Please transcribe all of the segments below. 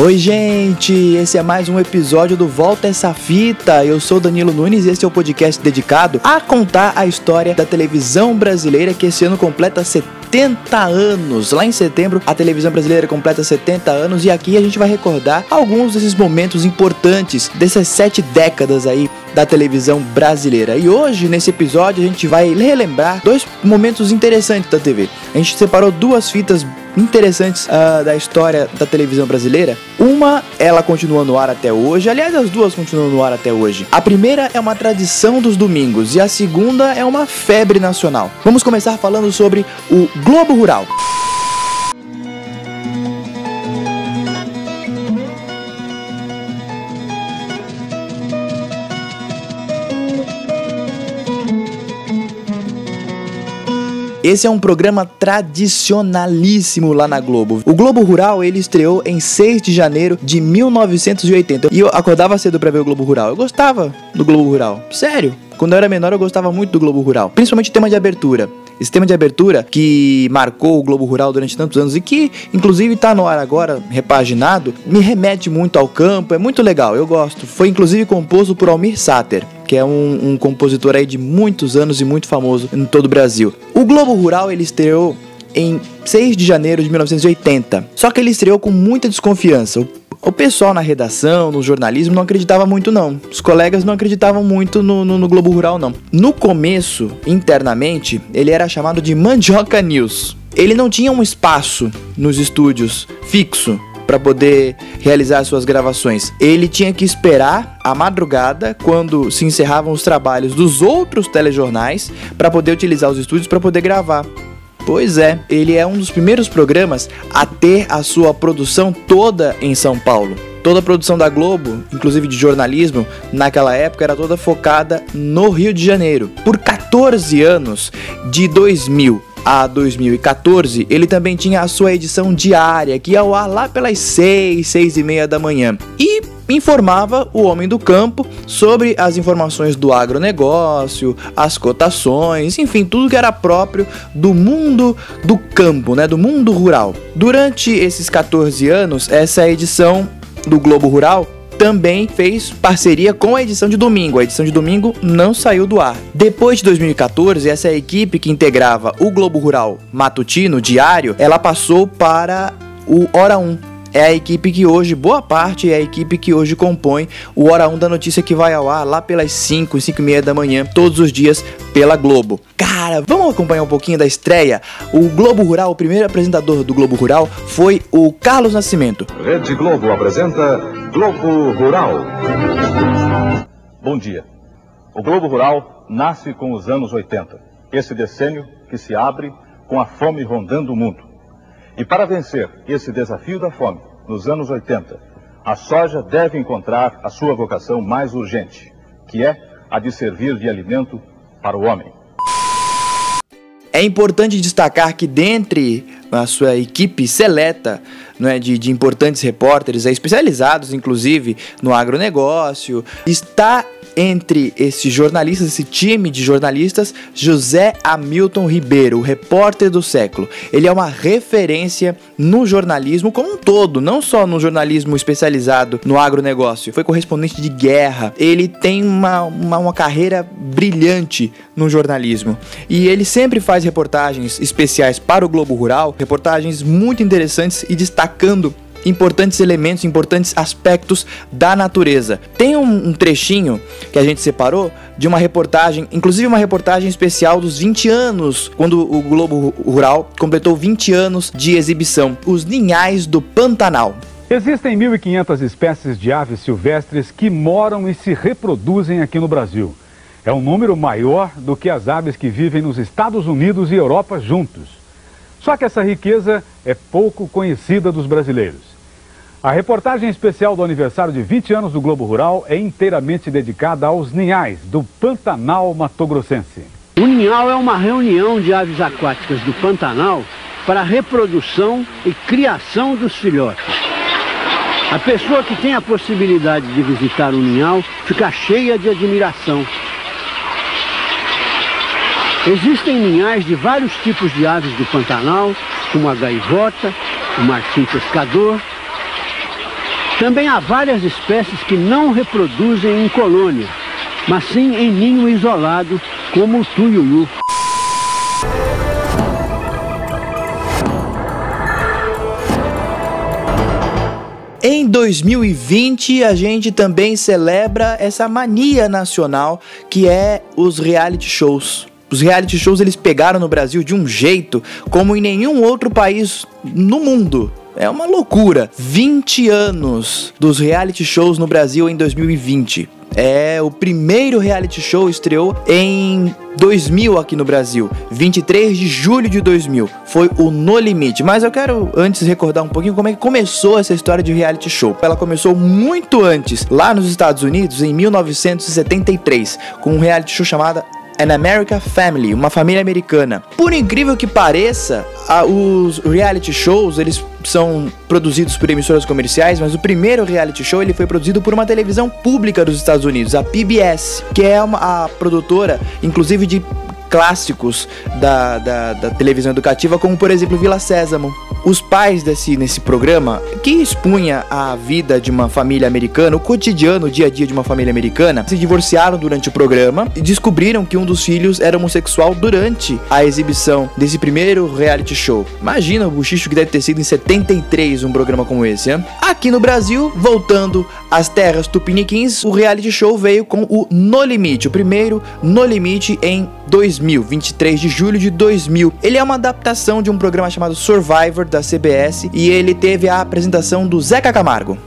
Oi, gente! Esse é mais um episódio do Volta Essa Fita. Eu sou Danilo Nunes e esse é o podcast dedicado a contar a história da televisão brasileira que esse ano completa 70 anos. Lá em setembro, a televisão brasileira completa 70 anos e aqui a gente vai recordar alguns desses momentos importantes dessas sete décadas aí da televisão brasileira. E hoje, nesse episódio, a gente vai relembrar dois momentos interessantes da TV. A gente separou duas fitas interessantes uh, da história da televisão brasileira. Uma, ela continua no ar até hoje. Aliás, as duas continuam no ar até hoje. A primeira é uma tradição dos domingos e a segunda é uma febre nacional. Vamos começar falando sobre o Globo Rural. Esse é um programa tradicionalíssimo lá na Globo. O Globo Rural ele estreou em 6 de janeiro de 1980 e eu acordava cedo para ver o Globo Rural. Eu gostava do Globo Rural, sério. Quando eu era menor eu gostava muito do Globo Rural, principalmente o tema de abertura. Esse tema de abertura que marcou o Globo Rural durante tantos anos e que, inclusive, está no ar agora, repaginado, me remete muito ao campo, é muito legal, eu gosto. Foi, inclusive, composto por Almir Sater que é um, um, compositor aí de muitos anos e muito famoso em todo o Brasil. O Globo Rural ele estreou em 6 de janeiro de 1980. Só que ele estreou com muita desconfiança. O pessoal na redação, no jornalismo, não acreditava muito, não. Os colegas não acreditavam muito no, no, no, Globo Rural, não. No começo, internamente, ele era chamado de Mandioca News. Ele não tinha um espaço nos estúdios fixo para poder realizar suas gravações. Ele tinha que esperar a madrugada, quando se encerravam os trabalhos dos outros telejornais, para poder utilizar os estúdios para poder gravar. Pois é, ele é um dos primeiros programas a ter a sua produção toda em São Paulo. Toda a produção da Globo, inclusive de jornalismo, naquela época era toda focada no Rio de Janeiro. Por 14 anos, de 2000 a 2014, ele também tinha a sua edição diária, que ia ao ar lá pelas 6, 6 e meia da manhã. E informava o homem do campo sobre as informações do agronegócio, as cotações, enfim, tudo que era próprio do mundo do campo, né, do mundo rural. Durante esses 14 anos, essa edição do Globo Rural também fez parceria com a edição de domingo. A edição de domingo não saiu do ar. Depois de 2014, essa equipe que integrava o Globo Rural Matutino Diário, ela passou para o Hora 1, é a equipe que hoje, boa parte é a equipe que hoje compõe o Hora 1 da Notícia que vai ao ar lá pelas 5, 5 e meia da manhã, todos os dias pela Globo. Cara, vamos acompanhar um pouquinho da estreia? O Globo Rural, o primeiro apresentador do Globo Rural foi o Carlos Nascimento. Rede Globo apresenta Globo Rural. Bom dia. O Globo Rural nasce com os anos 80, esse decênio que se abre com a fome rondando o mundo. E para vencer esse desafio da fome, nos anos 80, a soja deve encontrar a sua vocação mais urgente, que é a de servir de alimento para o homem. É importante destacar que dentre a sua equipe seleta é, de, de importantes repórteres, é, especializados inclusive no agronegócio, está entre esses jornalistas, esse time de jornalistas, José Hamilton Ribeiro, o repórter do século. Ele é uma referência no jornalismo como um todo, não só no jornalismo especializado no agronegócio. Foi correspondente de guerra. Ele tem uma, uma, uma carreira brilhante no jornalismo. E ele sempre faz reportagens especiais para o Globo Rural, reportagens muito interessantes e destacando importantes elementos, importantes aspectos da natureza. Tem um, um, trechinho que a gente separou de uma reportagem, inclusive uma reportagem especial dos 20 anos, quando o Globo Rural completou 20 anos de exibição, Os Ninhais do Pantanal. Existem 1.500 espécies de aves silvestres que moram e se reproduzem aqui no Brasil. É um número maior do que as aves que vivem nos Estados Unidos e Europa juntos. Só que essa riqueza é pouco conhecida dos brasileiros. A reportagem especial do aniversário de 20 anos do Globo Rural é inteiramente dedicada aos ninhais do Pantanal Matogrossense. O ninhal é uma reunião de aves aquáticas do Pantanal para a reprodução e criação dos filhotes. A pessoa que tem a possibilidade de visitar o ninhal fica cheia de admiração. Existem ninhais de vários tipos de aves do Pantanal, como a gaivota, o martim pescador, Também há várias espécies que não reproduzem em colônia, mas sim em ninho isolado, como o tuiuiu. Em 2020, a gente também celebra essa mania nacional que é os reality shows. Os reality shows eles pegaram no Brasil de um jeito como em nenhum outro país no mundo. É uma loucura. 20 anos dos reality shows no Brasil em 2020. É, o primeiro reality show estreou em 2000 aqui no Brasil, 23 de julho de 2000. Foi o No Limite. Mas eu quero antes recordar um pouquinho como é que começou essa história de reality show. Ela começou muito antes, lá nos Estados Unidos, em 1973, com um reality show chamado An American Family, uma família americana. Por incrível que pareça, a, os reality shows, eles são produzidos por emissoras comerciais, mas o primeiro reality show ele foi produzido por uma televisão pública dos Estados Unidos, a PBS, que é uma, a produtora, inclusive de clássicos da, da, da, televisão educativa, como por exemplo Vila Sésamo. Os pais desse nesse programa, que expunha a vida de uma família americana, o cotidiano, o dia a dia de uma família americana, se divorciaram durante o programa e descobriram que um dos filhos era homossexual durante a exibição desse primeiro reality show. Imagina o buchicho que deve ter sido em 73 um programa como esse, hein? Aqui no Brasil, voltando às terras tupiniquins, o reality show veio com o No Limite, o primeiro No Limite em 2000, 23 de julho de 2000. Ele é uma adaptação de um programa chamado Survivor da CBS e ele teve a apresentação do Zeca Camargo.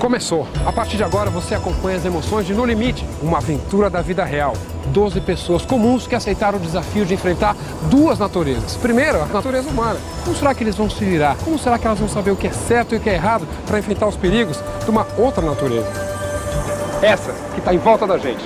Começou. A partir de agora você acompanha as emoções de No Limite, uma aventura da vida real. Doze pessoas comuns que aceitaram o desafio de enfrentar duas naturezas. Primeiro, a natureza humana. Como será que eles vão se virar? Como será que elas vão saber o que é certo e o que é errado para enfrentar os perigos de uma outra natureza? Essa que está em volta da gente.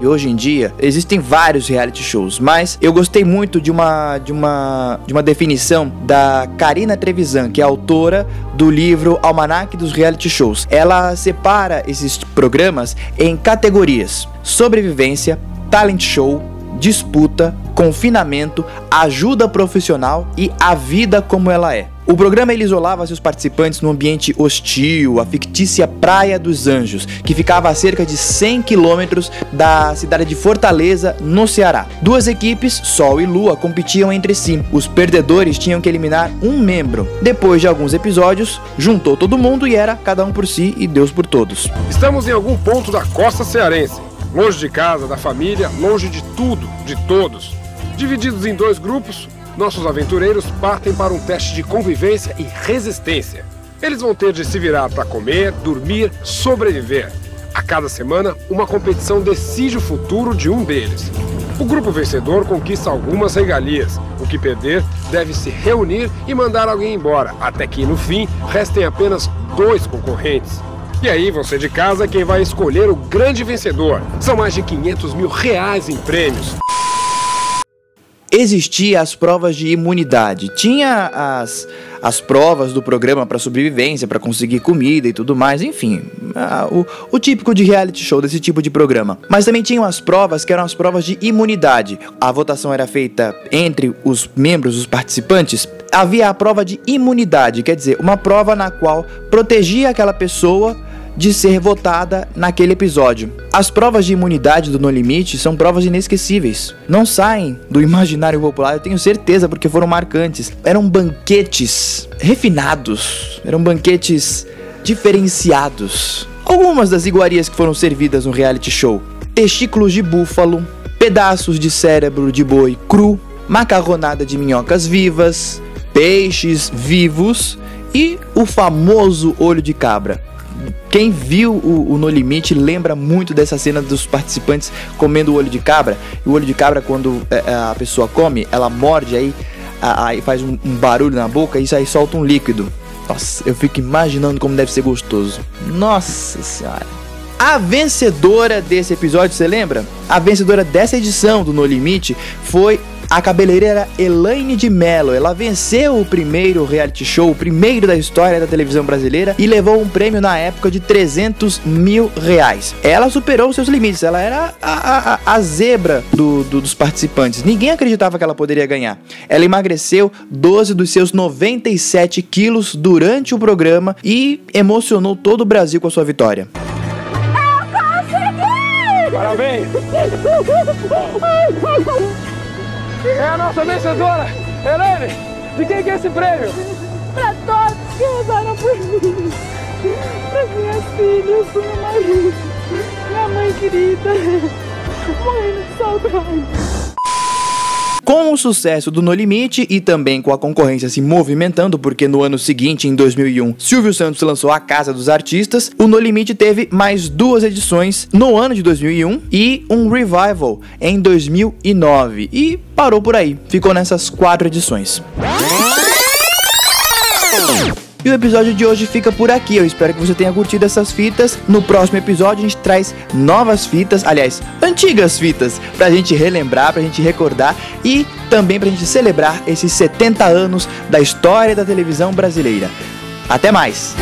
E hoje em dia existem vários reality shows, mas eu gostei muito de uma de uma de uma definição da Karina Trevisan, que é autora do livro Almanac dos Reality Shows. Ela separa esses programas em categorias: sobrevivência, talent show, disputa, confinamento, ajuda profissional e a vida como ela é. O programa isolava seus participantes num ambiente hostil, a fictícia Praia dos Anjos, que ficava a cerca de 100 quilômetros da cidade de Fortaleza, no Ceará. Duas equipes, Sol e Lua, competiam entre si. Os perdedores tinham que eliminar um membro. Depois de alguns episódios, juntou todo mundo e era cada um por si e Deus por todos. Estamos em algum ponto da costa cearense, longe de casa, da família, longe de tudo, de todos. Divididos em dois grupos, nossos aventureiros partem para um teste de convivência e resistência. Eles vão ter de se virar para comer, dormir, sobreviver. A cada semana, uma competição decide o futuro de um deles. O grupo vencedor conquista algumas regalias. O que perder deve se reunir e mandar alguém embora, até que no fim restem apenas dois concorrentes. E aí, você de casa, quem vai escolher o grande vencedor. São mais de 500 mil reais em prêmios existia as provas de imunidade. Tinha as, as provas do programa para sobrevivência, para conseguir comida e tudo mais, enfim, o, o típico de reality show desse tipo de programa. Mas também tinham as provas que eram as provas de imunidade. A votação era feita entre os membros, os participantes. Havia a prova de imunidade, quer dizer, uma prova na qual protegia aquela pessoa de ser votada naquele episódio. As provas de imunidade do No Limite são provas inesquecíveis. Não saem do imaginário popular, eu tenho certeza, porque foram marcantes. Eram banquetes refinados, eram banquetes diferenciados. Algumas das iguarias que foram servidas no reality show: testículos de búfalo, pedaços de cérebro de boi cru, macarronada de minhocas vivas, peixes vivos e o famoso olho de cabra. Quem viu o, o, No Limite lembra muito dessa cena dos participantes comendo o olho de cabra. O olho de cabra, quando é, é, a pessoa come, ela morde aí, aí faz um, um barulho na boca e isso aí solta um líquido. Nossa, eu fico imaginando como deve ser gostoso. Nossa senhora. A vencedora desse episódio, você lembra? A vencedora dessa edição do No Limite foi a cabeleireira Elaine de Mello. Ela venceu o primeiro reality show, o primeiro da história da televisão brasileira e levou um prêmio na época de 300 mil reais. Ela superou seus limites, ela era a, a, a zebra do, do, dos participantes. Ninguém acreditava que ela poderia ganhar. Ela emagreceu 12 dos seus 97 quilos durante o programa e emocionou todo o Brasil com a sua vitória. Parabéns! É a nossa vencedora! Helene, de quem que é esse prêmio? Pra todos que rezaram por mim. Para minhas filhas, pro meu marido, minha mãe querida. Morrendo de saudade. Sucesso do No Limite e também com a concorrência se movimentando, porque no ano seguinte, em 2001, Silvio Santos lançou A Casa dos Artistas, o No Limite teve mais duas edições no ano de 2001 e um revival em 2009. E parou por aí, ficou nessas quatro edições. E o episódio de hoje fica por aqui. Eu espero que você tenha curtido essas fitas. No próximo episódio a gente traz novas fitas, aliás, antigas fitas, pra gente relembrar, pra gente recordar e também pra gente celebrar esses 70 anos da história da televisão brasileira. Até mais!